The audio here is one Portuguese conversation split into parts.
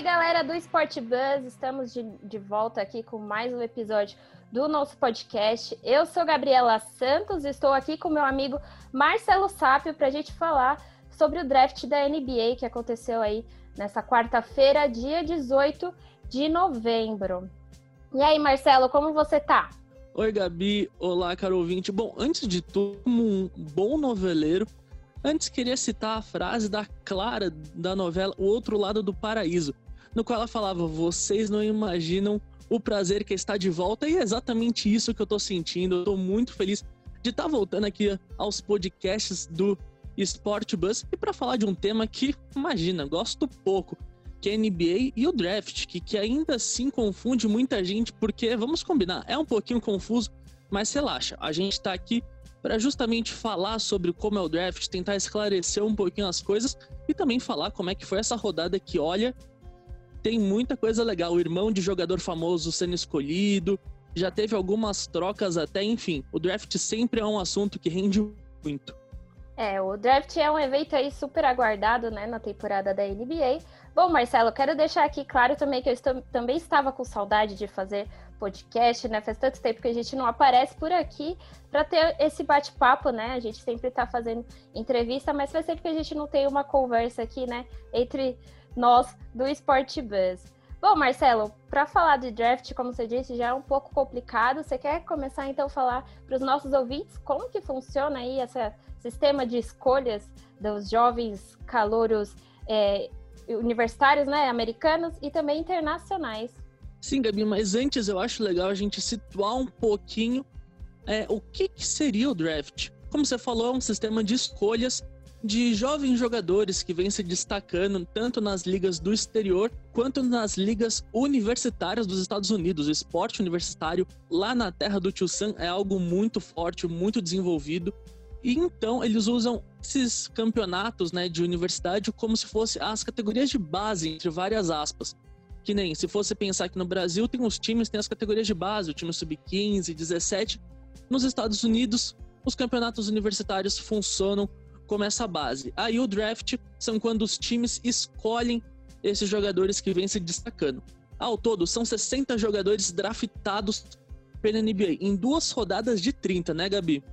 Salve galera do Sport Buzz! Estamos de, de volta aqui com mais um episódio do nosso podcast. Eu sou Gabriela Santos, estou aqui com meu amigo Marcelo Sápio para a gente falar sobre o draft da NBA que aconteceu aí nessa quarta-feira, dia 18 de novembro. E aí, Marcelo, como você tá? Oi, Gabi. Olá, caro ouvinte. Bom, antes de tudo, como um bom noveleiro, Antes queria citar a frase da Clara da novela O Outro Lado do Paraíso, no qual ela falava: "Vocês não imaginam o prazer que está de volta" e é exatamente isso que eu tô sentindo. Eu tô muito feliz de estar tá voltando aqui aos podcasts do Sport Bus e para falar de um tema que, imagina, gosto pouco, que é a NBA e o draft, que, que ainda assim confunde muita gente, porque, vamos combinar, é um pouquinho confuso, mas relaxa, a gente está aqui para justamente falar sobre como é o draft, tentar esclarecer um pouquinho as coisas e também falar como é que foi essa rodada que, olha, tem muita coisa legal. O irmão de jogador famoso sendo escolhido, já teve algumas trocas até, enfim. O draft sempre é um assunto que rende muito. É, o draft é um evento aí super aguardado, né, na temporada da NBA. Bom, Marcelo, quero deixar aqui claro também que eu estou, também estava com saudade de fazer podcast, né? Faz tanto tempo que a gente não aparece por aqui para ter esse bate-papo, né? A gente sempre está fazendo entrevista, mas faz tempo que a gente não tem uma conversa aqui, né? Entre nós do Sport Buzz. Bom, Marcelo, para falar de draft, como você disse, já é um pouco complicado. Você quer começar então a falar para os nossos ouvintes como que funciona aí esse sistema de escolhas dos jovens calouros é, universitários, né, americanos e também internacionais? Sim, Gabi, mas antes eu acho legal a gente situar um pouquinho é, o que, que seria o draft. Como você falou, é um sistema de escolhas de jovens jogadores que vêm se destacando tanto nas ligas do exterior quanto nas ligas universitárias dos Estados Unidos. O esporte universitário lá na terra do Tio Sam é algo muito forte, muito desenvolvido. E então eles usam esses campeonatos né, de universidade como se fosse as categorias de base, entre várias aspas. Que nem se fosse pensar que no Brasil tem os times, tem as categorias de base, o time sub-15, 17. Nos Estados Unidos, os campeonatos universitários funcionam como essa base. Aí o draft são quando os times escolhem esses jogadores que vêm se destacando. Ao todo, são 60 jogadores draftados pela NBA em duas rodadas de 30, né, Gabi?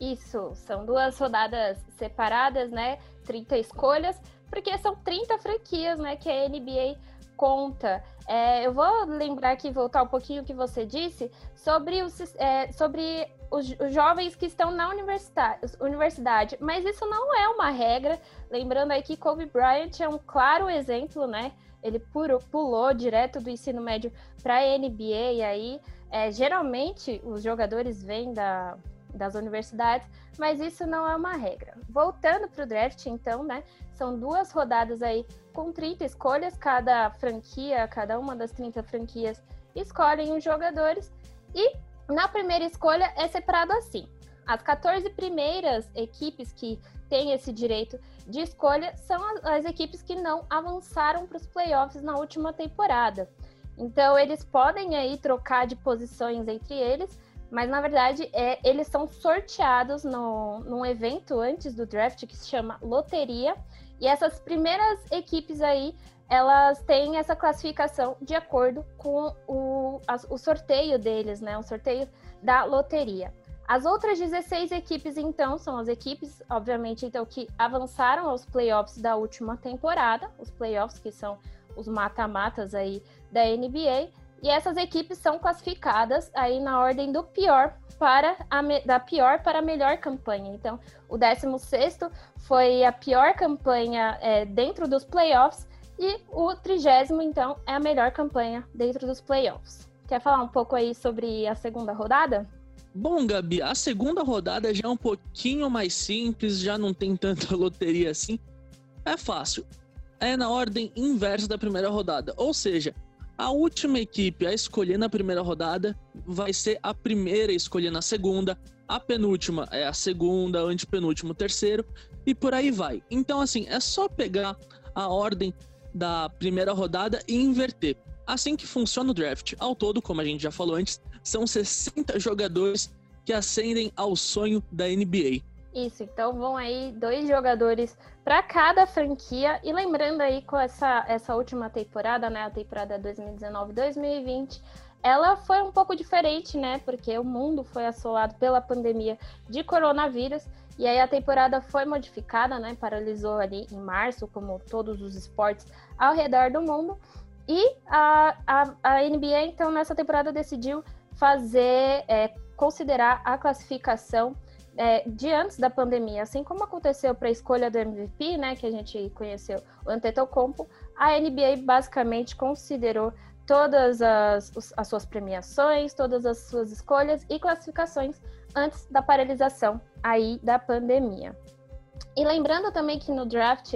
Isso, são duas rodadas separadas, né? 30 escolhas, porque são 30 franquias, né, que a NBA conta. É, eu vou lembrar aqui, voltar um pouquinho o que você disse sobre, os, é, sobre os, os, jovens que estão na universidade, universidade, mas isso não é uma regra. Lembrando aí que Kobe Bryant é um claro exemplo, né? Ele pulou, pulou direto do ensino médio para a NBA, e aí é, geralmente os jogadores vêm da, das universidades, mas isso não é uma regra. Voltando para o draft, então, né? São duas rodadas aí com 30 escolhas, cada franquia, cada uma das 30 franquias escolhem os jogadores e na primeira escolha é separado assim. As 14 primeiras equipes que têm esse direito de escolha são as, equipes que não avançaram para os playoffs na última temporada. Então eles podem aí trocar de posições entre eles, mas na verdade é, eles são sorteados no, num evento antes do draft que se chama loteria. E essas primeiras equipes aí, elas têm essa classificação de acordo com o, o sorteio deles, né? O sorteio da loteria. As outras 16 equipes, então, são as equipes, obviamente, então, que avançaram aos playoffs da última temporada, os playoffs que são os mata-matas aí da NBA, e essas equipes são classificadas aí na ordem do pior para a da pior para a melhor campanha. Então, o 16 foi a pior campanha é, dentro dos playoffs e o trigésimo, então, é a melhor campanha dentro dos playoffs. Quer falar um pouco aí sobre a segunda rodada? Bom, Gabi, a segunda rodada já é um pouquinho mais simples, já não tem tanta loteria assim. É fácil. É na ordem inversa da primeira rodada. Ou seja, a última equipe a escolher na primeira rodada vai ser a primeira a escolher na segunda, a penúltima é a segunda, a antepenúltima o terceiro e por aí vai. Então, assim, é só pegar a ordem da primeira rodada e inverter. Assim que funciona o draft. Ao todo, como a gente já falou antes, são 60 jogadores que ascendem ao sonho da NBA. Isso, então vão aí dois jogadores para cada franquia. E lembrando aí com essa, essa última temporada, né, a temporada 2019-2020, ela foi um pouco diferente, né, porque o mundo foi assolado pela pandemia de coronavírus. E aí a temporada foi modificada, né, paralisou ali em março, como todos os esportes ao redor do mundo. E a, a, a NBA, então, nessa temporada decidiu fazer, é, considerar a classificação é, de antes da pandemia, assim como aconteceu para a escolha do MVP, né, que a gente conheceu o Antetokounmpo, a NBA basicamente considerou todas as, as suas premiações, todas as suas escolhas e classificações antes da paralisação aí da pandemia. E lembrando também que no draft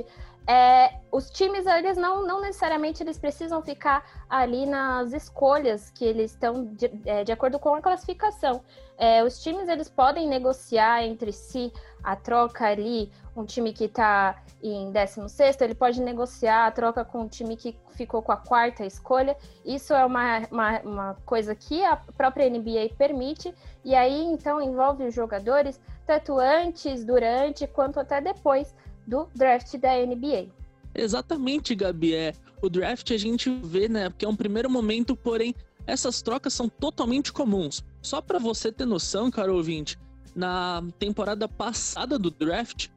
é, os times eles não, não necessariamente eles precisam ficar ali nas escolhas que eles estão de, é, de acordo com a classificação. É, os times eles podem negociar entre si a troca ali, um time que está em 16 ele pode negociar a troca com um time que ficou com a quarta escolha. Isso é uma, uma, uma coisa que a própria NBA permite, e aí então envolve os jogadores tanto antes, durante, quanto até depois do draft da NBA. Exatamente, Gabi. É, o draft a gente vê, né, que é um primeiro momento, porém, essas trocas são totalmente comuns. Só para você ter noção, caro ouvinte, na temporada passada do draft,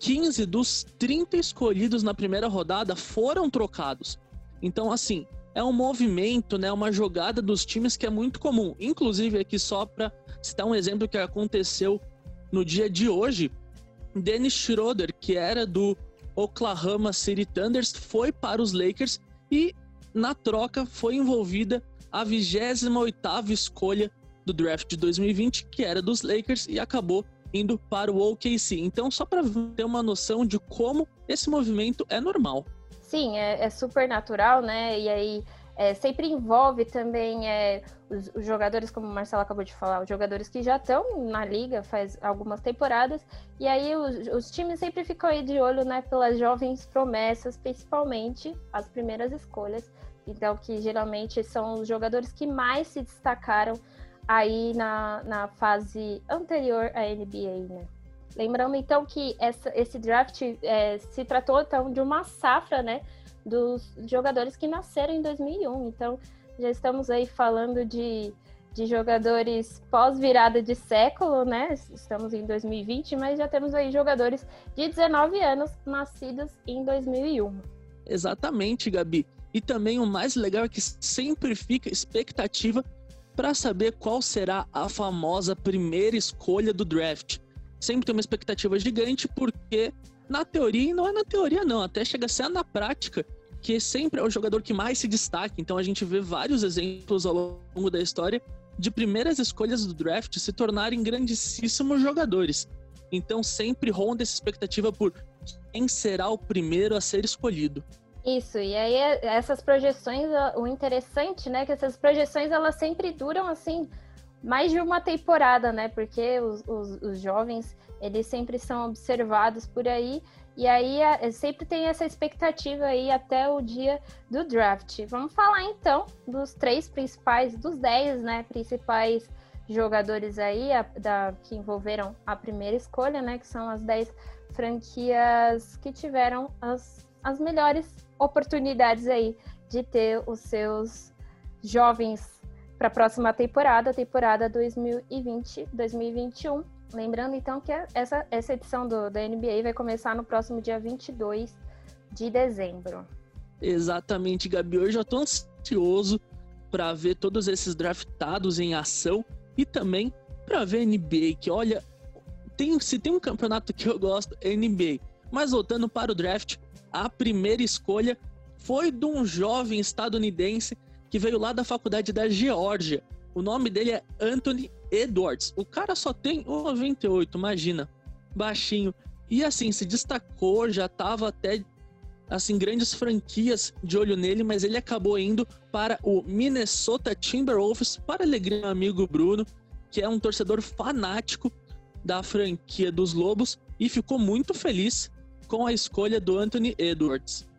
15 dos 30 escolhidos na primeira rodada foram trocados. Então, assim, é um movimento, né, uma jogada dos times que é muito comum. Inclusive, aqui só para citar um exemplo que aconteceu no dia de hoje, Dennis Schroeder, que era do Oklahoma City Thunders, foi para os Lakers e na troca foi envolvida a 28ª escolha do draft de 2020, que era dos Lakers e acabou indo para o OKC. Então, só para ter uma noção de como esse movimento é normal. Sim, é, é super natural, né? E aí é, sempre envolve também é, os, os, jogadores, como o Marcelo acabou de falar, os jogadores que já estão na liga faz algumas temporadas, e aí os, os, times sempre ficam aí de olho né, pelas jovens promessas, principalmente as primeiras escolhas, então que geralmente são os jogadores que mais se destacaram aí na, na fase anterior à NBA, né? Lembrando então que essa, esse draft é, se tratou então de uma safra, né? Dos jogadores que nasceram em 2001. Então, já estamos aí falando de, de jogadores pós-virada de século, né? Estamos em 2020, mas já temos aí jogadores de 19 anos nascidos em 2001. Exatamente, Gabi. E também o mais legal é que sempre fica expectativa para saber qual será a famosa primeira escolha do draft. Sempre tem uma expectativa gigante porque na teoria, e não é na teoria não, até chega a ser na prática, que sempre é o jogador que mais se destaca. Então a gente vê vários exemplos ao longo da história de primeiras escolhas do draft se tornarem grandíssimos jogadores. Então sempre ronda essa expectativa por quem será o primeiro a ser escolhido. Isso, e aí essas projeções, o interessante, né, que essas projeções elas sempre duram assim mais de uma temporada, né? Porque os, os, os jovens eles sempre são observados por aí e aí é, sempre tem essa expectativa aí até o dia do draft. Vamos falar então dos três principais, dos dez, né, principais jogadores aí a, da, que envolveram a primeira escolha, né, que são as dez franquias que tiveram as, as melhores oportunidades aí de ter os seus jovens para a próxima temporada, temporada 2020-2021 Lembrando então que essa, essa edição do, da NBA vai começar no próximo dia 22 de dezembro. Exatamente, Gabi. Eu tô ansioso para ver todos esses draftados em ação e também para ver NBA, que olha, tem, se tem um campeonato que eu gosto, é NBA. Mas voltando para o draft, a primeira escolha foi de um jovem estadunidense que veio lá da faculdade da Geórgia. O nome dele é Anthony Edwards. O cara só tem 1,98, imagina. Baixinho. E assim, se destacou, já tava até assim grandes franquias de olho nele, mas ele acabou indo para o Minnesota Timberwolves para alegria do amigo Bruno, que é um torcedor fanático da franquia dos Lobos e ficou muito feliz com a escolha do Anthony Edwards.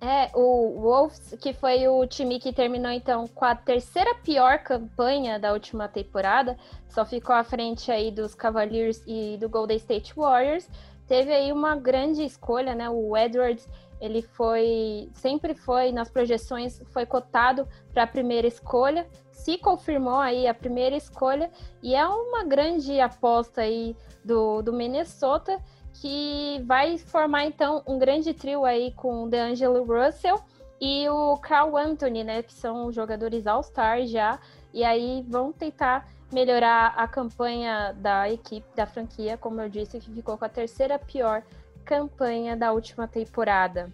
É, o Wolves, que foi o time que terminou então com a terceira pior campanha da última temporada, só ficou à frente aí dos Cavaliers e do Golden State Warriors. Teve aí uma grande escolha, né? O Edwards, ele foi sempre foi nas projeções foi cotado para a primeira escolha, se confirmou aí a primeira escolha e é uma grande aposta aí do, do Minnesota que vai formar então um grande trio aí com o DeAngelo Russell e o Carl Anthony, né, que são jogadores All-Star já, e aí vão tentar melhorar a campanha da equipe, da franquia, como eu disse, que ficou com a terceira pior campanha da última temporada.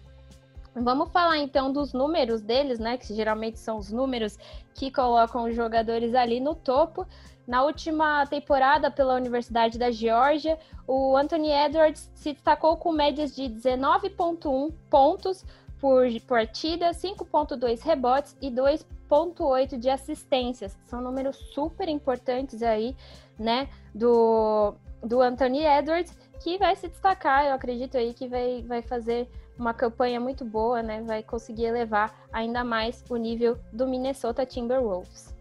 Vamos falar então dos números deles, né? Que geralmente são os números que colocam os jogadores ali no topo. Na última temporada pela Universidade da Geórgia, o Anthony Edwards se destacou com médias de 19,1 pontos por partida, 5,2 rebotes e 2,8 de assistências. São números super importantes aí, né, do, do Anthony Edwards, que vai se destacar, eu acredito aí que vai, vai fazer uma campanha muito boa, né, vai conseguir elevar ainda mais o nível do Minnesota Timberwolves.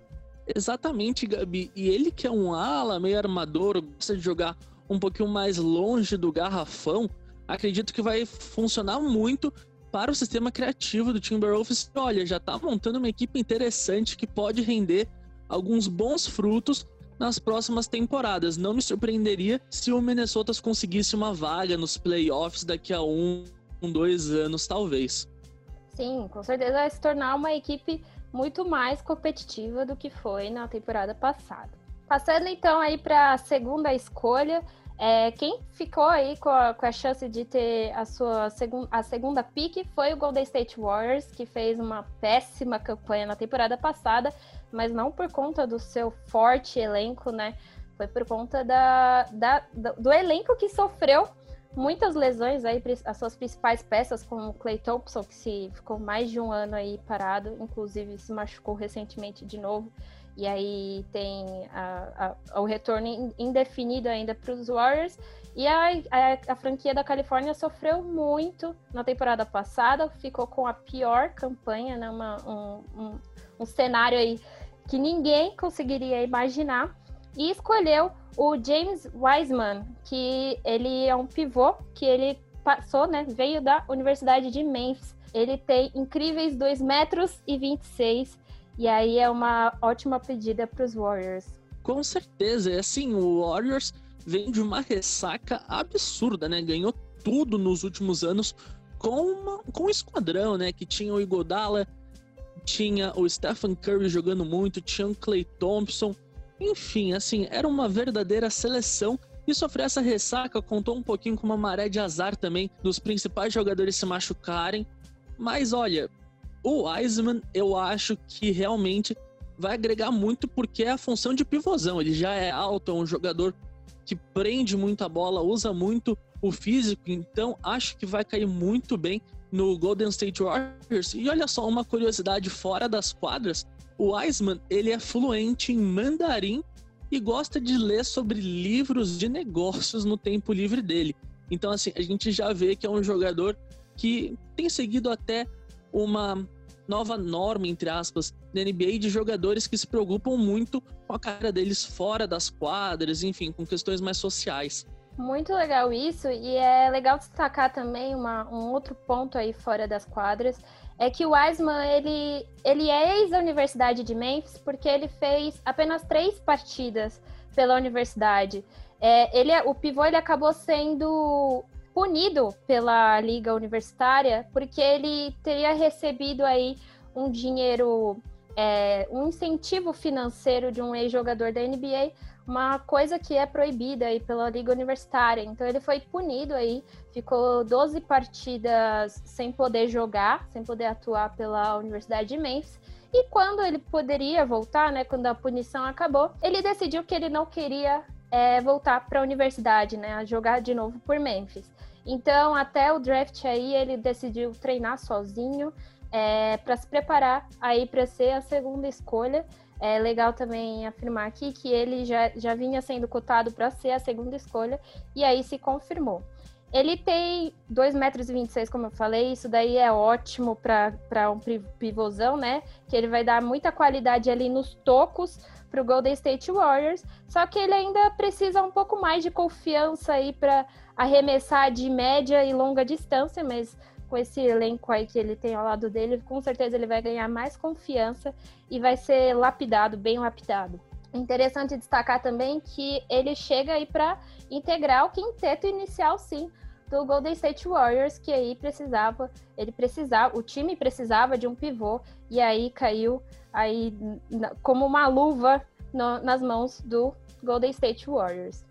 Exatamente, Gabi. E ele que é um ala, meio armador, gosta de jogar um pouquinho mais longe do garrafão, acredito que vai funcionar muito para o sistema criativo do Timberwolves. Olha, já está montando uma equipe interessante que pode render alguns bons frutos nas próximas temporadas. Não me surpreenderia se o Minnesota conseguisse uma vaga nos playoffs daqui a um, dois anos, talvez. Sim, com certeza vai se tornar uma equipe muito mais competitiva do que foi na temporada passada. Passando então aí para a segunda escolha, é, quem ficou aí com a, com a, chance de ter a sua segun, a segunda pick foi o Golden State Warriors, que fez uma péssima campanha na temporada passada, mas não por conta do seu forte elenco, né? Foi por conta da, da, do elenco que sofreu muitas lesões aí, as suas principais peças, como o Clay Thompson, que se ficou mais de um ano aí parado, inclusive se machucou recentemente de novo. E aí tem a, a, o retorno indefinido ainda para os Warriors. E a, a, franquia da Califórnia sofreu muito na temporada passada, ficou com a pior campanha, né? Uma, um, um, um cenário aí que ninguém conseguiria imaginar e escolheu o James Wiseman, que ele é um pivô que ele passou, né? Veio da Universidade de Memphis. Ele tem incríveis 2 metros e 26 e aí é uma ótima pedida para os Warriors. Com certeza, é assim, o Warriors vem de uma ressaca absurda, né? Ganhou tudo nos últimos anos com, uma, com um esquadrão, né? Que tinha o Igodala, tinha o Stephen Curry jogando muito, tinha o Clay Thompson, enfim, assim, era uma verdadeira seleção e sofrer essa ressaca contou um pouquinho com uma maré de azar também dos principais jogadores se machucarem. Mas olha, o Wiseman eu acho que realmente vai agregar muito porque é a função de pivôzão. Ele já é alto, é um jogador que prende muito a bola, usa muito o físico, então acho que vai cair muito bem no Golden State Warriors. E olha só, uma curiosidade fora das quadras, o Wiseman, ele é fluente em mandarim e gosta de ler sobre livros de negócios no tempo livre dele. Então, assim, a gente já vê que é um jogador que tem seguido até uma nova norma, entre aspas, na NBA de jogadores que se preocupam muito com a cara deles fora das quadras, enfim, com questões mais sociais. Muito legal isso, e é legal destacar também uma, um outro ponto aí fora das quadras, é que o Wiseman, ele, ele é ex da Universidade de Memphis porque ele fez apenas três partidas pela universidade. É, ele, o pivô ele acabou sendo punido pela liga universitária porque ele teria recebido aí um dinheiro, é, um incentivo financeiro de um ex-jogador da NBA uma coisa que é proibida aí pela liga universitária. Então ele foi punido aí, ficou 12 partidas sem poder jogar, sem poder atuar pela Universidade de Memphis. E quando ele poderia voltar, né, quando a punição acabou, ele decidiu que ele não queria é, voltar para a universidade, né, a jogar de novo por Memphis. Então, até o draft aí, ele decidiu treinar sozinho é, para se preparar aí para ser a segunda escolha. É legal também afirmar aqui que ele já, já vinha sendo cotado para ser a segunda escolha e aí se confirmou. Ele tem 2,26 metros, como eu falei, isso daí é ótimo para um pivôzão, né? Que ele vai dar muita qualidade ali nos tocos para o Golden State Warriors. Só que ele ainda precisa um pouco mais de confiança aí para arremessar de média e longa distância, mas com esse elenco aí que ele tem ao lado dele, com certeza ele vai ganhar mais confiança e vai ser lapidado, bem lapidado. Interessante destacar também que ele chega aí para integrar o quinteto inicial, sim, do Golden State Warriors, que aí precisava, ele precisava, o time precisava de um pivô e aí caiu aí como uma luva no, nas mãos do Golden State Warriors.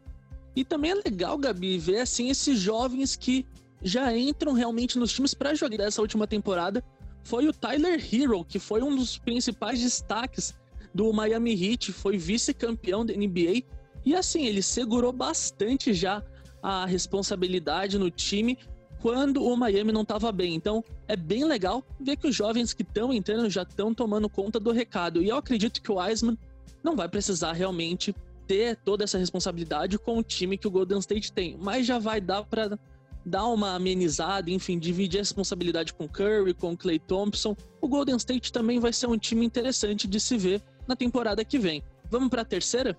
E também é legal, Gabi, ver assim esses jovens que já entram realmente nos times para jogar dessa última temporada. Foi o Tyler Hero, que foi um dos principais destaques do Miami Heat, foi vice-campeão da NBA. E assim, ele segurou bastante já a responsabilidade no time quando o Miami não estava bem. Então, é bem legal ver que os jovens que estão entrando já estão tomando conta do recado. E eu acredito que o Wiseman não vai precisar realmente ter toda essa responsabilidade com o time que o Golden State tem, mas já vai dar para dar uma amenizada, enfim, dividir a responsabilidade com Curry, com Clay Thompson. O Golden State também vai ser um time interessante de se ver na temporada que vem. Vamos para a terceira?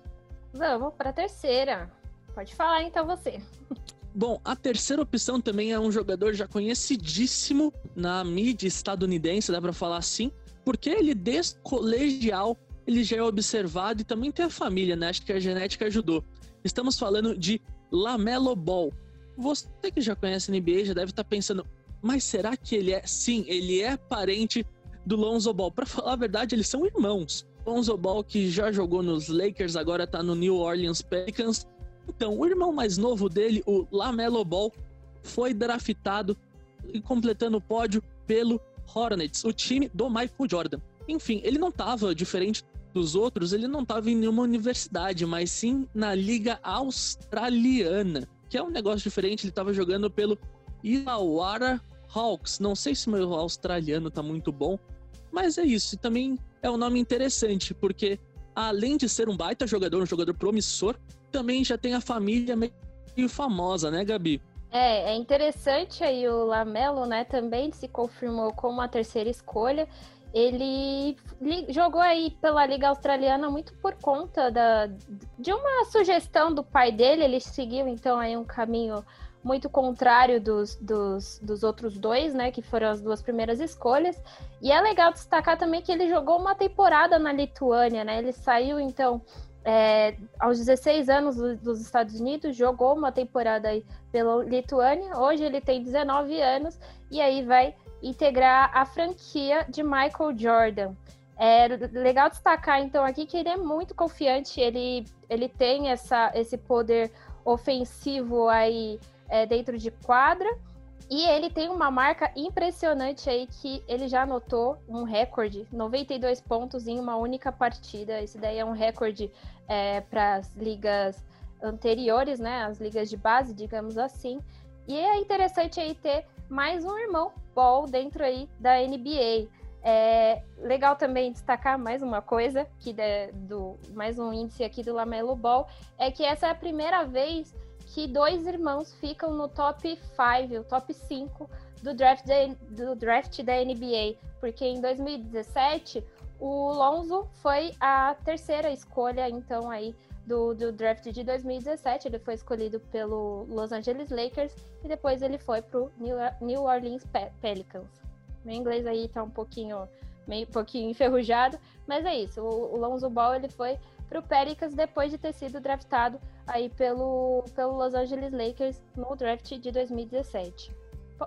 Vamos para a terceira. Pode falar então você. Bom, a terceira opção também é um jogador já conhecidíssimo na mídia estadunidense, dá para falar assim, porque ele desde colegial ele já é observado e também tem a família, né? Acho que a genética ajudou. Estamos falando de Lamelo Ball. Você que já conhece a NBA já deve estar tá pensando, mas será que ele é? Sim, ele é parente do Lonzo Ball. Para falar a verdade, eles são irmãos. Lonzo Ball que já jogou nos Lakers, agora tá no New Orleans Pelicans então, o irmão mais novo dele, o Lamelo Ball, foi draftado e completando o pódio pelo Hornets, o time do Michael Jordan. Enfim, ele não estava diferente dos outros, ele não estava em nenhuma universidade, mas sim na Liga Australiana, que é um negócio diferente. Ele estava jogando pelo Illawarra Hawks. Não sei se meu australiano tá muito bom, mas é isso. E também é um nome interessante, porque além de ser um baita jogador, um jogador promissor, também já tem a família meio famosa, né, Gabi? É, é interessante aí o Lamelo, né, também se confirmou como a terceira escolha. Ele jogou aí pela Liga Australiana muito por conta da, de uma sugestão do pai dele. Ele seguiu então aí um caminho muito contrário dos, dos, dos outros dois, né? Que foram as duas primeiras escolhas. E é legal destacar também que ele jogou uma temporada na Lituânia, né? Ele saiu então é, aos 16 anos dos Estados Unidos, jogou uma temporada aí pela Lituânia. Hoje ele tem 19 anos e aí vai integrar a franquia de Michael Jordan. É legal destacar então aqui que ele é muito confiante, ele, ele tem essa, esse poder ofensivo aí é, dentro de quadra e ele tem uma marca impressionante aí que ele já anotou um recorde, 92 pontos em uma única partida. Esse daí é um recorde é, para as ligas anteriores, né? As ligas de base, digamos assim. E é interessante aí ter mais um irmão Paul dentro aí da NBA. É legal também destacar mais uma coisa que do mais um índice aqui do Lamelo Ball é que essa é a primeira vez que dois irmãos ficam no top 5, o top 5 do draft, da, do draft da NBA, porque em 2017 o Lonzo foi a terceira escolha, então, aí do, do draft de 2017. Ele foi escolhido pelo Los Angeles Lakers e depois ele foi para o New Orleans Pelicans. Meu inglês aí tá um pouquinho, meio pouquinho enferrujado, mas é isso. O, o Lonzo Ball ele foi para o Pelicans depois de ter sido draftado aí pelo, pelo Los Angeles Lakers no draft de 2017.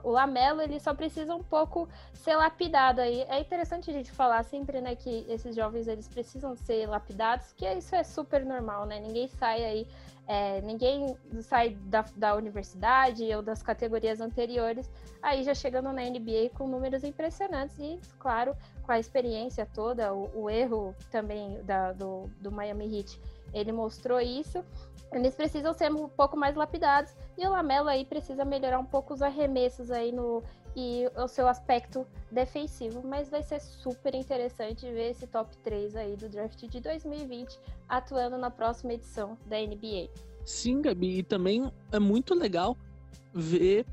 O Lamelo, ele só precisa um pouco ser lapidado aí. É interessante a gente falar sempre, né, que esses jovens, eles precisam ser lapidados, que isso é super normal, né? Ninguém sai aí, é, ninguém sai da, da universidade ou das categorias anteriores, aí já chegando na NBA com números impressionantes e, claro, com a experiência toda, o, o erro também da, do, do Miami Heat, ele mostrou isso. Eles precisam ser um pouco mais lapidados. E o Lamelo aí precisa melhorar um pouco os arremessos aí no e o seu aspecto defensivo, mas vai ser super interessante ver esse top 3 aí do draft de 2020 atuando na próxima edição da NBA. Sim, Gabi, e também é muito legal ver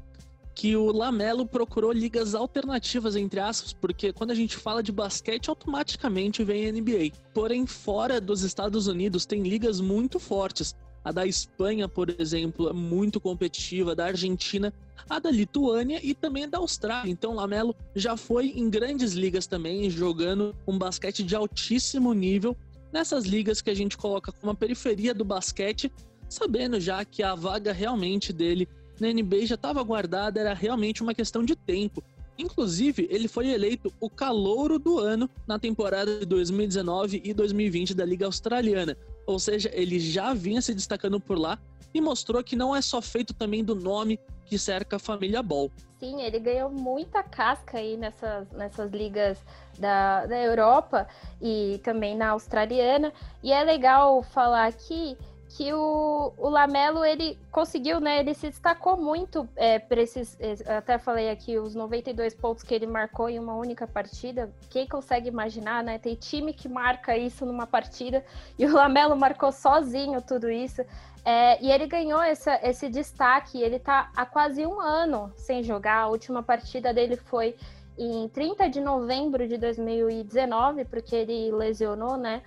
que o Lamelo procurou ligas alternativas, entre aspas, porque quando a gente fala de basquete, automaticamente vem a NBA. Porém, fora dos Estados Unidos, tem ligas muito fortes. A da Espanha, por exemplo, é muito competitiva, a da Argentina, a da Lituânia e também a da Austrália. Então, Lamelo já foi em grandes ligas também, jogando um basquete de altíssimo nível nessas ligas que a gente coloca como a periferia do basquete, sabendo já que a vaga realmente dele na NBA já estava guardada, era realmente uma questão de tempo. Inclusive, ele foi eleito o calouro do ano na temporada de 2019 e 2020 da Liga Australiana. Ou seja, ele já vinha se destacando por lá e mostrou que não é só feito também do nome que cerca a família Ball. Sim, ele ganhou muita casca aí nessas, nessas ligas da, da Europa e também na australiana. E é legal falar aqui que o, o Lamelo ele conseguiu, né? Ele se destacou muito é, para esses. É, até falei aqui os 92 pontos que ele marcou em uma única partida. Quem consegue imaginar, né? Tem time que marca isso numa partida e o Lamelo marcou sozinho tudo isso. É, e ele ganhou essa, esse destaque. Ele está há quase um ano sem jogar. A última partida dele foi em 30 de novembro de 2019, porque ele lesionou, né?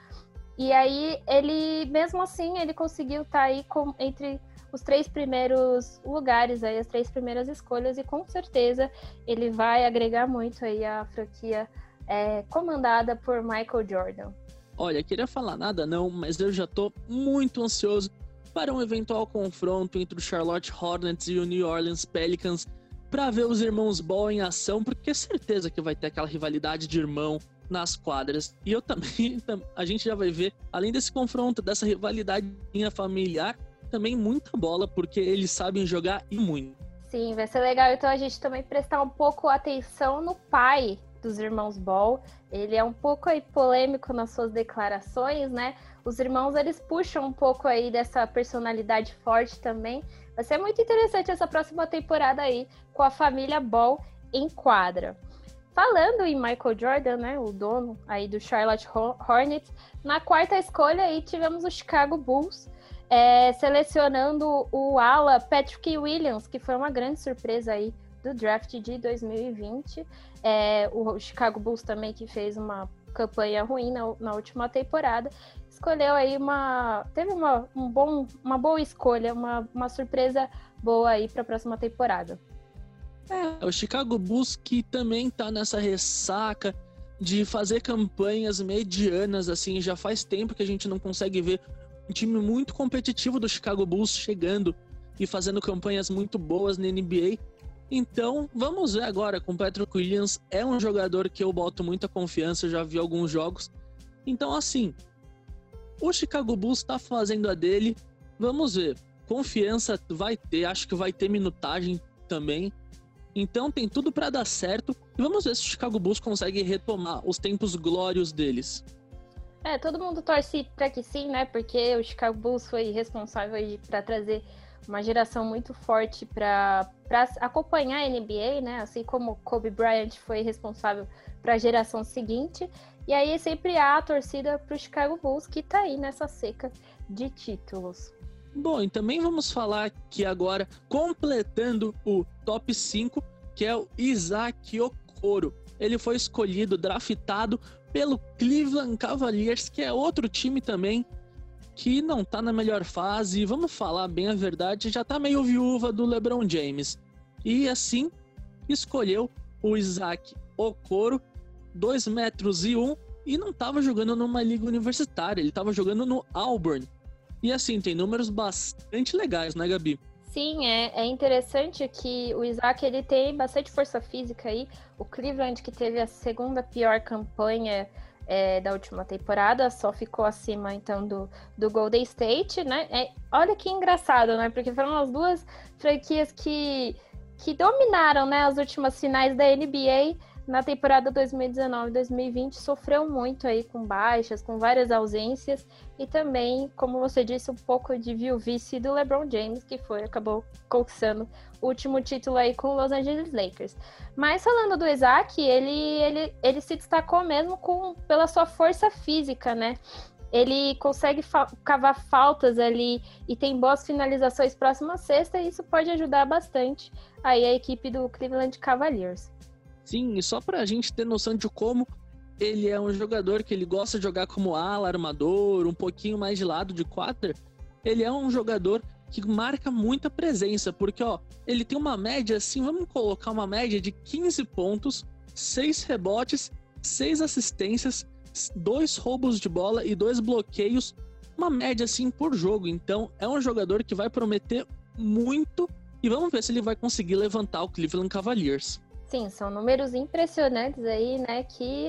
E aí ele, mesmo assim, ele conseguiu estar tá aí com, entre os três primeiros lugares, aí, as três primeiras escolhas, e com certeza ele vai agregar muito aí a franquia é, comandada por Michael Jordan. Olha, queria falar nada não, mas eu já tô muito ansioso para um eventual confronto entre o Charlotte Hornets e o New Orleans Pelicans para ver os irmãos Ball em ação, porque é certeza que vai ter aquela rivalidade de irmão nas quadras. E eu também, a gente já vai ver, além desse confronto, dessa rivalidade familiar, também muita bola, porque eles sabem jogar e muito. Sim, vai ser legal então a gente também prestar um pouco atenção no pai dos irmãos Ball. Ele é um pouco aí polêmico nas suas declarações, né? Os irmãos eles puxam um pouco aí dessa personalidade forte também. Vai ser muito interessante essa próxima temporada aí com a família Ball em quadra. Falando em Michael Jordan, né, o dono aí do Charlotte Hornets, na quarta escolha aí tivemos o Chicago Bulls é, selecionando o ala Patrick Williams, que foi uma grande surpresa aí do draft de 2020. É, o Chicago Bulls também que fez uma campanha ruim na, na última temporada, escolheu aí uma teve uma, um bom, uma boa escolha, uma, uma surpresa boa aí para a próxima temporada. É, o Chicago Bulls que também tá nessa ressaca de fazer campanhas medianas, assim, já faz tempo que a gente não consegue ver um time muito competitivo do Chicago Bulls chegando e fazendo campanhas muito boas na NBA. Então, vamos ver agora com o Patrick Williams. É um jogador que eu boto muita confiança, já vi alguns jogos. Então, assim, o Chicago Bulls está fazendo a dele. Vamos ver. Confiança vai ter, acho que vai ter minutagem também. Então tem tudo para dar certo e vamos ver se o Chicago Bulls consegue retomar os tempos glórios deles. É, todo mundo torce para que sim, né? Porque o Chicago Bulls foi responsável para trazer uma geração muito forte para acompanhar a NBA, né? Assim como Kobe Bryant foi responsável para a geração seguinte. E aí sempre há a torcida para o Chicago Bulls que está aí nessa seca de títulos. Bom, e também vamos falar aqui agora, completando o top 5, que é o Isaac Okoro. Ele foi escolhido, draftado pelo Cleveland Cavaliers, que é outro time também que não tá na melhor fase. Vamos falar bem a verdade, já tá meio viúva do LeBron James. E assim, escolheu o Isaac Okoro, 2 metros e 1, um, e não tava jogando numa liga universitária, ele tava jogando no Auburn, e assim, tem números bastante legais, né, Gabi? Sim, é, é interessante que o Isaac ele tem bastante força física aí. O Cleveland, que teve a segunda pior campanha é, da última temporada, só ficou acima então do, do Golden State, né? É, olha que engraçado, né? Porque foram as duas franquias que, que dominaram né, as últimas finais da NBA na temporada 2019-2020 sofreu muito aí com baixas, com várias ausências e também, como você disse, um pouco de vice do LeBron James, que foi acabou conquistando o último título aí com os Los Angeles Lakers. Mas falando do Isaac, ele, ele, ele se destacou mesmo com, pela sua força física, né? ele consegue fa cavar faltas ali e tem boas finalizações próxima sexta, e isso pode ajudar bastante aí a equipe do Cleveland Cavaliers. Sim, só para a gente ter noção de como ele é um jogador que ele gosta de jogar como ala, armador, um pouquinho mais de lado de quadra, ele é um jogador que marca muita presença, porque ó, ele tem uma média assim, vamos colocar uma média de 15 pontos, 6 rebotes, 6 assistências, dois roubos de bola e dois bloqueios, uma média assim por jogo. Então, é um jogador que vai prometer muito e vamos ver se ele vai conseguir levantar o Cleveland Cavaliers. Sim, são números impressionantes aí, né? Que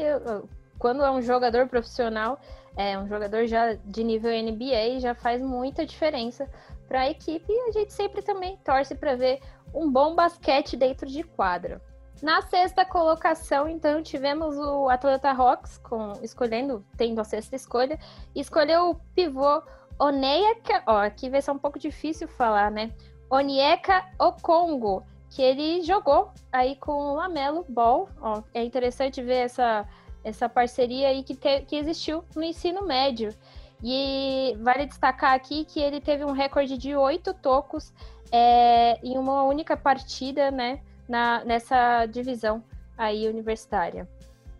quando é um jogador profissional, é um jogador já de nível NBA, já faz muita diferença para a equipe e a gente sempre também torce para ver um bom basquete dentro de quadra. Na sexta colocação, então, tivemos o Atlanta Hawks com escolhendo, tendo a sexta escolha, escolheu o pivô Oneyeka, ó, aqui vai ser um pouco difícil falar, né? Onyeka Okongo, que ele jogou aí com o Lamelo Ball. Ó, é interessante ver essa, essa parceria aí que, te, que existiu no ensino médio. E vale destacar aqui que ele teve um recorde de oito tocos é, em uma única partida, né, na, nessa divisão aí universitária.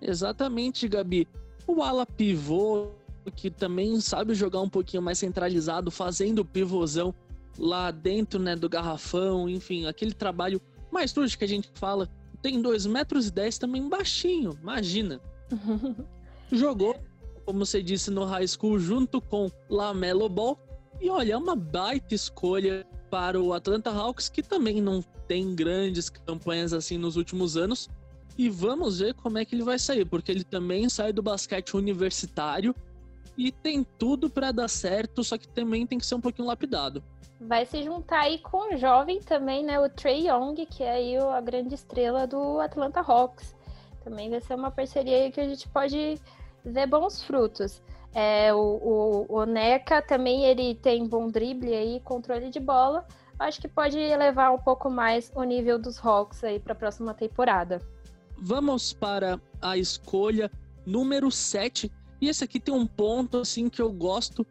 Exatamente, Gabi. O ala pivô, que também sabe jogar um pouquinho mais centralizado, fazendo o pivôzão lá dentro, né, do garrafão, enfim, aquele trabalho mais sujo que a gente fala. Tem 2 metros e 10 também baixinho, imagina. Jogou, como você disse, no high school junto com Lamelo Ball. E olha, é uma baita escolha para o Atlanta Hawks, que também não tem grandes campanhas assim nos últimos anos. E vamos ver como é que ele vai sair, porque ele também sai do basquete universitário e tem tudo para dar certo, só que também tem que ser um pouquinho lapidado vai se juntar aí com o jovem também, né? O Trey Young, que é aí a grande estrela do Atlanta Hawks. Também vai ser uma parceria que a gente pode ver bons frutos. É, o, o, o Neca também ele tem bom drible aí, controle de bola. Acho que pode elevar um pouco mais o nível dos Hawks aí para a próxima temporada. Vamos para a escolha número 7. E esse aqui tem um ponto assim que eu gosto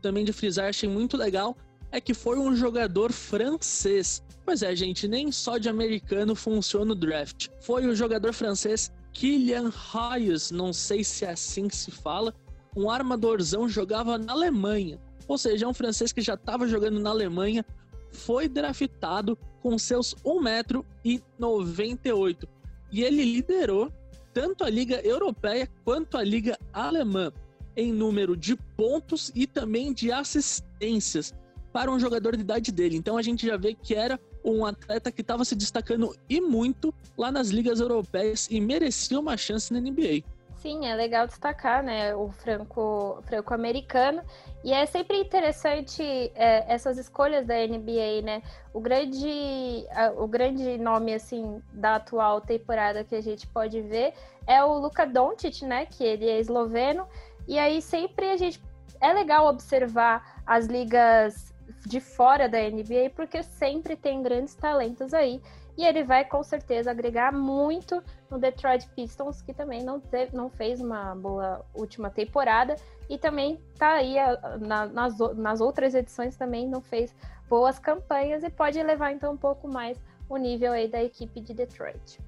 também de frisar, achei muito legal, é que foi um jogador francês. Pois é, gente, nem só de americano funciona o draft. Foi o jogador francês Kylian Hayes, não sei se é assim que se fala, um armadorzão jogava na Alemanha. Ou seja, é um francês que já estava jogando na Alemanha, foi draftado com seus 1,98m. E ele liderou tanto a Liga Europeia quanto a Liga Alemã em número de pontos e também de assistências para um jogador de idade dele. Então a gente já vê que era um atleta que estava se destacando e muito lá nas ligas europeias e merecia uma chance na NBA. Sim, é legal destacar, né, o franco franco-americano e é sempre interessante é, essas escolhas da NBA, né? O grande o grande nome assim da atual temporada que a gente pode ver é o Luka Doncic, né? Que ele é esloveno e aí sempre a gente é legal observar as ligas de fora da NBA, porque sempre tem grandes talentos aí. E ele vai com certeza agregar muito no Detroit Pistons, que também não, teve, não fez uma boa última temporada. E também tá aí na, nas, nas outras edições também não fez boas campanhas e pode levar então um pouco mais o nível aí da equipe de Detroit.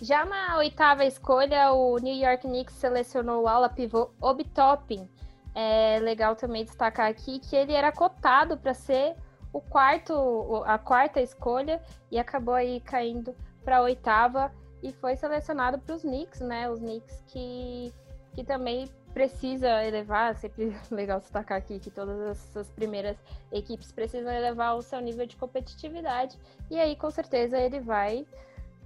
Já na oitava escolha, o New York Knicks selecionou o ala pivô Obi Toppin, é legal também destacar aqui que ele era cotado para ser o quarto, a quarta escolha e acabou aí caindo para a oitava e foi selecionado para os Knicks, né? Os Knicks que, que também precisa elevar, sempre legal destacar aqui que todas essas primeiras equipes precisam elevar o seu nível de competitividade e aí com certeza ele vai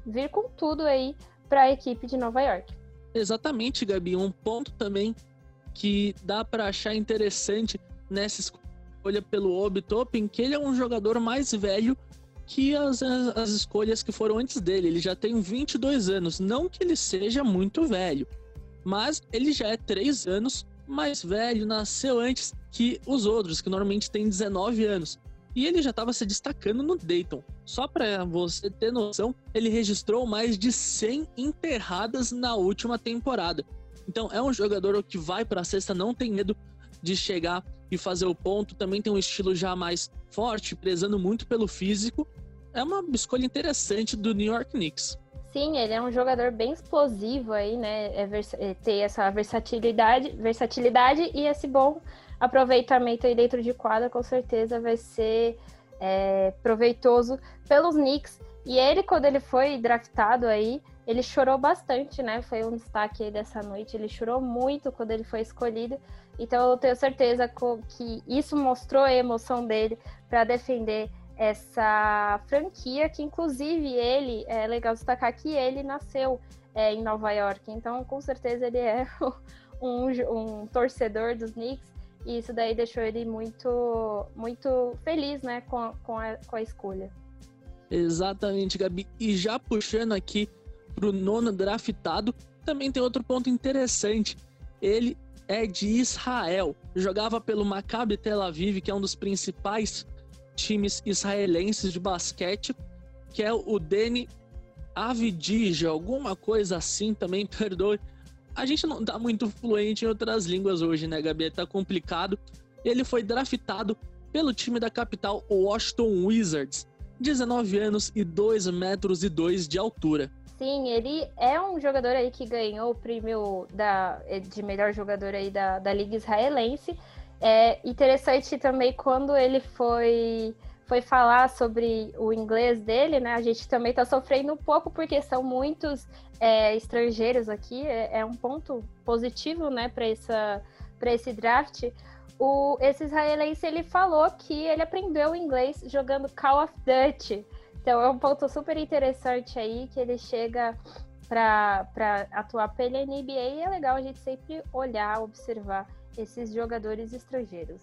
vir com tudo aí para a equipe de Nova York. Exatamente, Gabi. Um ponto também que dá para achar interessante nessa escolha pelo Obi Toppin, que ele é um jogador mais velho que as, as escolhas que foram antes dele. Ele já tem 22 anos. Não que ele seja muito velho, mas ele já é 3 anos mais velho, nasceu antes que os outros, que normalmente têm 19 anos. E ele já estava se destacando no Dayton. Só para você ter noção, ele registrou mais de 100 enterradas na última temporada. Então é um jogador que vai para a cesta, não tem medo de chegar e fazer o ponto. Também tem um estilo já mais forte, prezando muito pelo físico. É uma escolha interessante do New York Knicks. Sim, ele é um jogador bem explosivo aí, né? É é ter essa versatilidade, versatilidade e esse bom aproveitamento aí dentro de quadra, com certeza vai ser é, proveitoso pelos Knicks. E ele, quando ele foi draftado aí, ele chorou bastante, né? Foi um destaque aí dessa noite. Ele chorou muito quando ele foi escolhido. Então eu tenho certeza que isso mostrou a emoção dele para defender essa franquia, que inclusive ele, é legal destacar que ele nasceu é, em Nova York. Então, com certeza, ele é um, um torcedor dos Knicks. E isso daí deixou ele muito, muito feliz né, com, com, a, com a escolha. Exatamente, Gabi. E já puxando aqui para o nono draftado, também tem outro ponto interessante. Ele é de Israel. Jogava pelo Maccabi Tel Aviv, que é um dos principais times israelenses de basquete, que é o Deni Avidija, alguma coisa assim também, perdoe. A gente não tá muito fluente em outras línguas hoje, né, Gabi? Tá complicado. Ele foi draftado pelo time da capital Washington Wizards, 19 anos e 2 metros e 2 de altura. Sim, ele é um jogador aí que ganhou o prêmio da, de melhor jogador aí da, da Liga Israelense. É interessante também quando ele foi foi falar sobre o inglês dele, né? A gente também está sofrendo um pouco porque são muitos é, estrangeiros aqui. É, é, um ponto positivo, né, para essa para esse draft. O, esse israelense ele falou que ele aprendeu inglês jogando Call of Duty. Então é um ponto super interessante aí que ele chega para atuar pela NBA e é legal a gente sempre olhar, observar esses jogadores estrangeiros.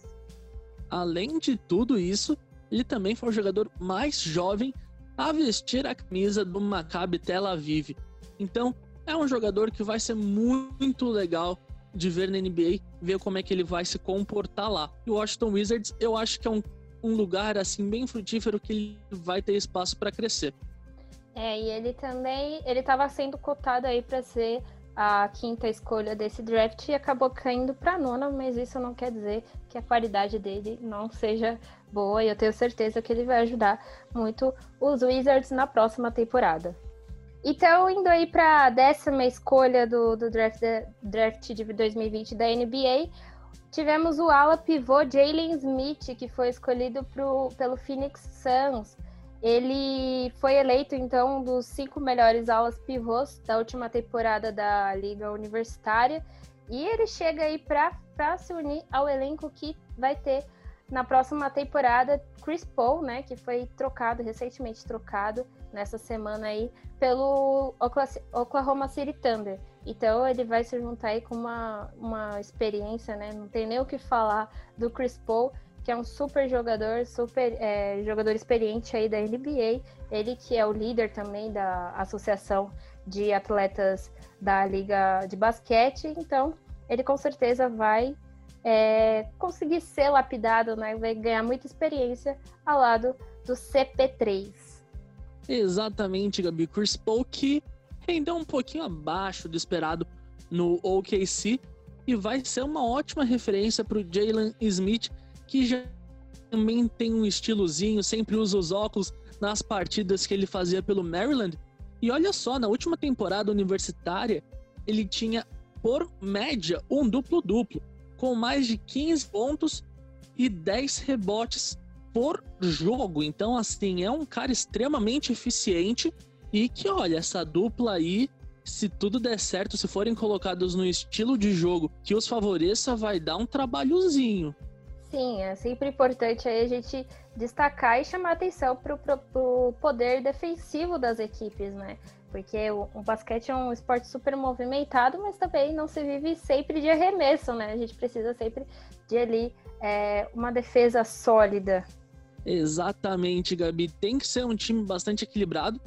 Além de tudo isso, ele também foi o jogador mais jovem a vestir a camisa do Maccabi Tel Aviv. Então, é um jogador que vai ser muito legal de ver na NBA, ver como é que ele vai se comportar lá. E o Washington Wizards, eu acho que é um, um lugar assim bem frutífero que ele vai ter espaço para crescer. É, e ele também, ele estava sendo cotado aí para ser a quinta escolha desse draft e acabou caindo para nona, mas isso não quer dizer que a qualidade dele não seja boa e eu tenho certeza que ele vai ajudar muito os Wizards na próxima temporada. Então, indo aí para a décima escolha do, do draft, draft de 2020 da NBA, tivemos o ala pivô Jalen Smith, que foi escolhido pro, pelo Phoenix Suns. Ele foi eleito, então, um dos cinco melhores alas pivôs da última temporada da Liga Universitária. E ele chega aí para se unir ao elenco que vai ter na próxima temporada Chris Paul, né, que foi trocado, recentemente trocado nessa semana aí pelo Oklahoma City Thunder. Então ele vai se juntar aí com uma, uma experiência, né? Não tem nem o que falar do Chris Paul que é um super jogador, super é, jogador experiente aí da NBA. Ele que é o líder também da Associação de Atletas da Liga de Basquete. Então, ele com certeza vai é, conseguir ser lapidado, né? Vai ganhar muita experiência ao lado do CP3. Exatamente, Gabi. Chris Paul que rendeu um pouquinho abaixo do esperado no OKC e vai ser uma ótima referência para o Jalen Smith, que já também tem um estilozinho, sempre usa os óculos nas partidas que ele fazia pelo Maryland. E olha só, na última temporada universitária, ele tinha, por média, um duplo-duplo, com mais de 15 pontos e 10 rebotes por jogo. Então, assim, é um cara extremamente eficiente e que, olha, essa dupla aí, se tudo der certo, se forem colocados no estilo de jogo que os favoreça, vai dar um trabalhozinho. Sim, é sempre importante aí a gente destacar e chamar atenção para o poder defensivo das equipes, né? Porque o, o, basquete é um esporte super movimentado, mas também não se vive sempre de arremesso, né? A gente precisa sempre de ali é, uma defesa sólida. Exatamente, Gabi. Tem que ser um time bastante equilibrado,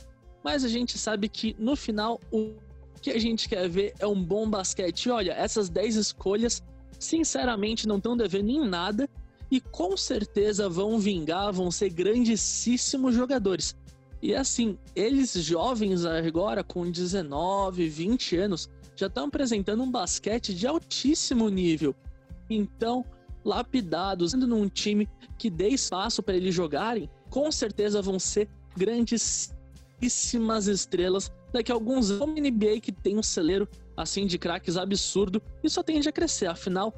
mas a gente sabe que no final o que a gente quer ver é um bom basquete. Olha, essas 10 escolhas sinceramente não estão devendo em nada e com certeza vão vingar, vão ser grandíssimos jogadores. E assim, eles jovens agora com 19, 20 anos já estão apresentando um basquete de altíssimo nível. Então, lapidados, sendo num time que dê espaço para eles jogarem, com certeza vão ser grandíssimas estrelas daqui a alguns anos. Como NBA que tem um celeiro assim de craques absurdo e só tende a crescer, afinal,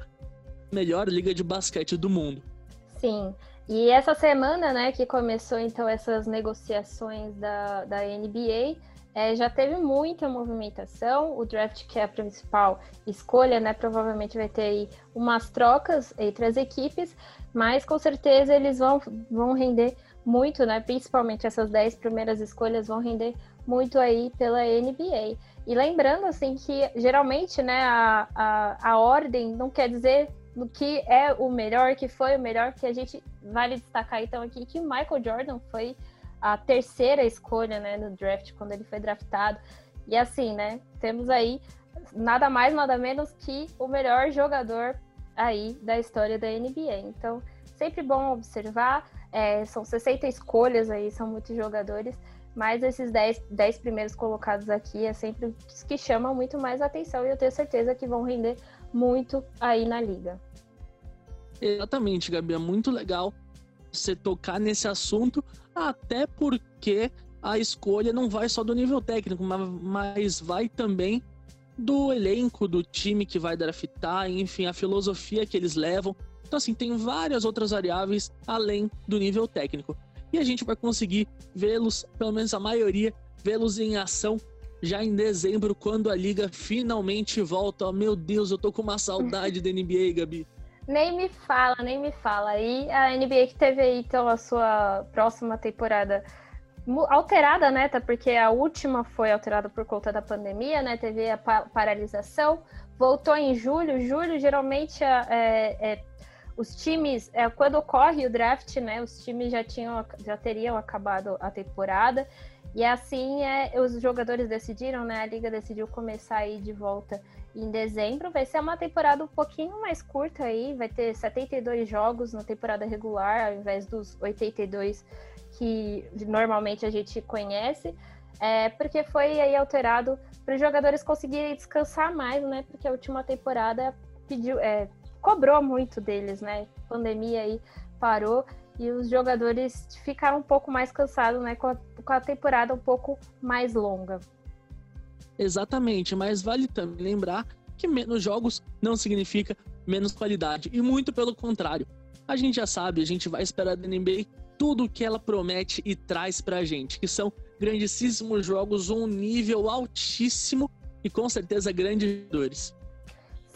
melhor liga de basquete do mundo. Sim. E essa semana, né, que começou então essas negociações da, da NBA, é, já teve muita movimentação. O draft, que é a principal escolha, né, provavelmente vai ter aí umas trocas entre as equipes, mas com certeza eles vão, vão render muito, né? Principalmente essas 10 primeiras escolhas vão render muito aí pela NBA. E lembrando, assim, que geralmente, né, a, a, a ordem não quer dizer no que é o melhor, que foi o melhor, que a gente vale destacar então aqui que o Michael Jordan foi a terceira escolha, né, no draft, quando ele foi draftado. E assim, né, temos aí nada mais, nada menos que o melhor jogador aí da história da NBA. Então, sempre bom observar, é, são 60 escolhas aí, são muitos jogadores, mas esses 10, 10 primeiros colocados aqui é sempre os que chamam muito mais atenção e eu tenho certeza que vão render muito aí na liga. Exatamente, Gabi, é muito legal você tocar nesse assunto, até porque a escolha não vai só do nível técnico, mas vai também do elenco, do time que vai draftar, enfim, a filosofia que eles levam. Então, assim, tem várias outras variáveis além do nível técnico. E a gente vai conseguir vê-los, pelo menos a maioria, vê-los em ação já em dezembro, quando a liga finalmente volta. Oh, meu Deus, eu tô com uma saudade da NBA, Gabi. Nem me fala, nem me fala. E a NBA que teve aí, então, a sua próxima temporada alterada, né? Tá? Porque a última foi alterada por conta da pandemia, né? Teve a paralisação. Voltou em julho. Julho, geralmente, é, é, os times, é, quando ocorre o draft, né? Os times já, tinham, já teriam acabado a temporada. E assim é, os jogadores decidiram, né? A liga decidiu começar aí de volta em dezembro. Vai ser uma temporada um pouquinho mais curta aí, vai ter 72 jogos na temporada regular, ao invés dos 82 que normalmente a gente conhece. É, porque foi aí alterado para os jogadores conseguirem descansar mais, né? Porque a última temporada pediu, é, cobrou muito deles, né? A pandemia aí parou e os jogadores ficaram um pouco mais cansados, né, com a, com a temporada um pouco mais longa. Exatamente, mas vale também lembrar que menos jogos não significa menos qualidade, e muito pelo contrário. A gente já sabe, a gente vai esperar da NBA tudo o que ela promete e traz pra gente, que são grandíssimos jogos, um nível altíssimo e com certeza grandes jogadores.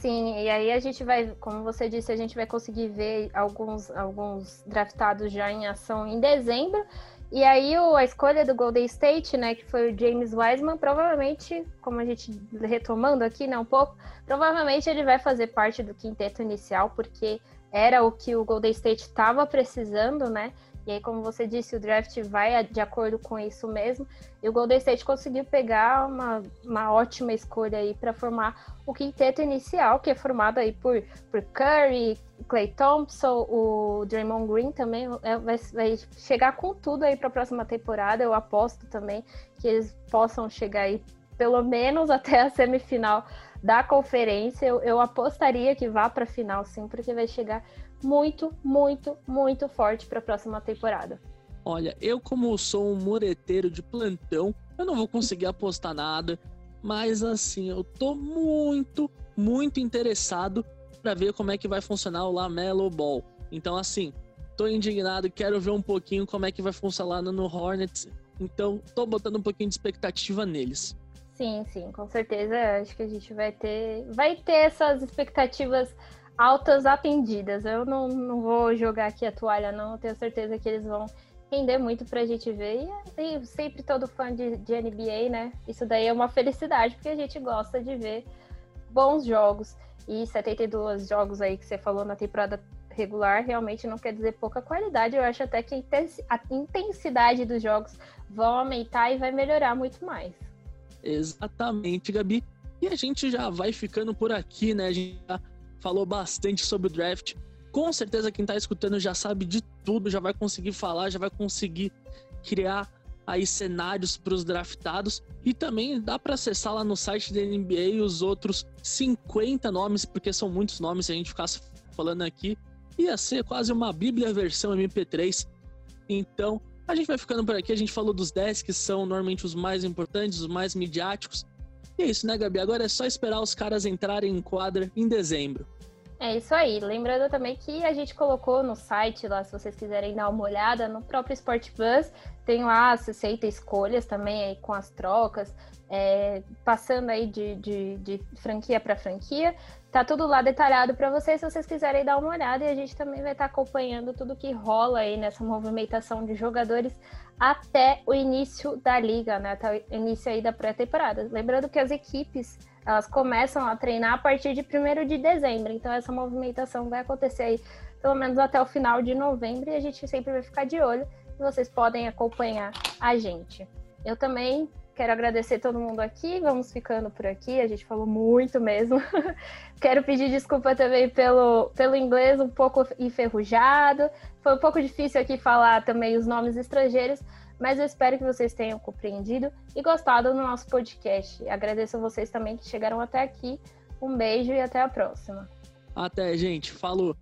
Sim, e aí a gente vai, como você disse, a gente vai conseguir ver alguns, alguns draftados já em ação em dezembro. E aí o, a escolha do Golden State, né, que foi o James Wiseman, provavelmente, como a gente retomando aqui, né, um pouco, provavelmente ele vai fazer parte do quinteto inicial, porque era o que o Golden State estava precisando, né? E aí, como você disse, o draft vai de acordo com isso mesmo. E o Golden State conseguiu pegar uma, uma ótima escolha aí para formar o quinteto inicial, que é formado aí por, por Curry, Clay Thompson, o Draymond Green também é, vai, vai chegar com tudo aí para a próxima temporada. Eu aposto também que eles possam chegar aí pelo menos até a semifinal da conferência. Eu, eu apostaria que vá para a final, sim, porque vai chegar muito, muito, muito forte para a próxima temporada. Olha, eu como sou um mureteiro de plantão, eu não vou conseguir apostar nada, mas assim, eu tô muito, muito interessado para ver como é que vai funcionar o Lamelo Ball. Então assim, tô indignado, quero ver um pouquinho como é que vai funcionar no Hornets. Então, tô botando um pouquinho de expectativa neles. Sim, sim, com certeza. Acho que a gente vai ter, vai ter essas expectativas altas atendidas. Eu não, não vou jogar aqui a toalha, não. tenho certeza que eles vão render muito pra gente ver. E, e sempre todo fã de, de, NBA, né? Isso daí é uma felicidade, porque a gente gosta de ver bons jogos. E 72 jogos aí que você falou na temporada regular realmente não quer dizer pouca qualidade. Eu acho até que a intensidade dos jogos vão aumentar e vai melhorar muito mais. Exatamente, Gabi. E a gente já vai ficando por aqui, né? A gente já falou bastante sobre o draft. Com certeza quem está escutando já sabe de tudo, já vai conseguir falar, já vai conseguir criar aí cenários para os draftados e também dá para acessar lá no site da NBA os outros 50 nomes, porque são muitos nomes se a gente ficasse falando aqui, ia ser quase uma bíblia versão MP3. Então, a gente vai ficando por aqui. A gente falou dos 10 que são normalmente os mais importantes, os mais midiáticos. E é isso, né, Gabi? Agora é só esperar os caras entrarem em quadra em dezembro. É isso aí. Lembrando também que a gente colocou no site lá, se vocês quiserem dar uma olhada, no próprio Sport Plus, tem lá 60 escolhas também aí com as trocas, é, passando aí de, de, de franquia para franquia. Tá tudo lá detalhado para vocês, se vocês quiserem dar uma olhada. E a gente também vai estar tá acompanhando tudo que rola aí nessa movimentação de jogadores até o início da liga, né? Até o início aí da pré-temporada. Lembrando que as equipes elas começam a treinar a partir de 1 de dezembro. Então essa movimentação vai acontecer aí pelo menos até o final de novembro e a gente sempre vai ficar de olho e vocês podem acompanhar a gente. Eu também Quero agradecer todo mundo aqui. Vamos ficando por aqui. A gente falou muito mesmo. Quero pedir desculpa também pelo, pelo inglês um pouco enferrujado. Foi um pouco difícil aqui falar também os nomes estrangeiros, mas eu espero que vocês tenham compreendido e gostado do nosso podcast. Agradeço a vocês também que chegaram até aqui. Um beijo e até a próxima. Até, gente. Falou.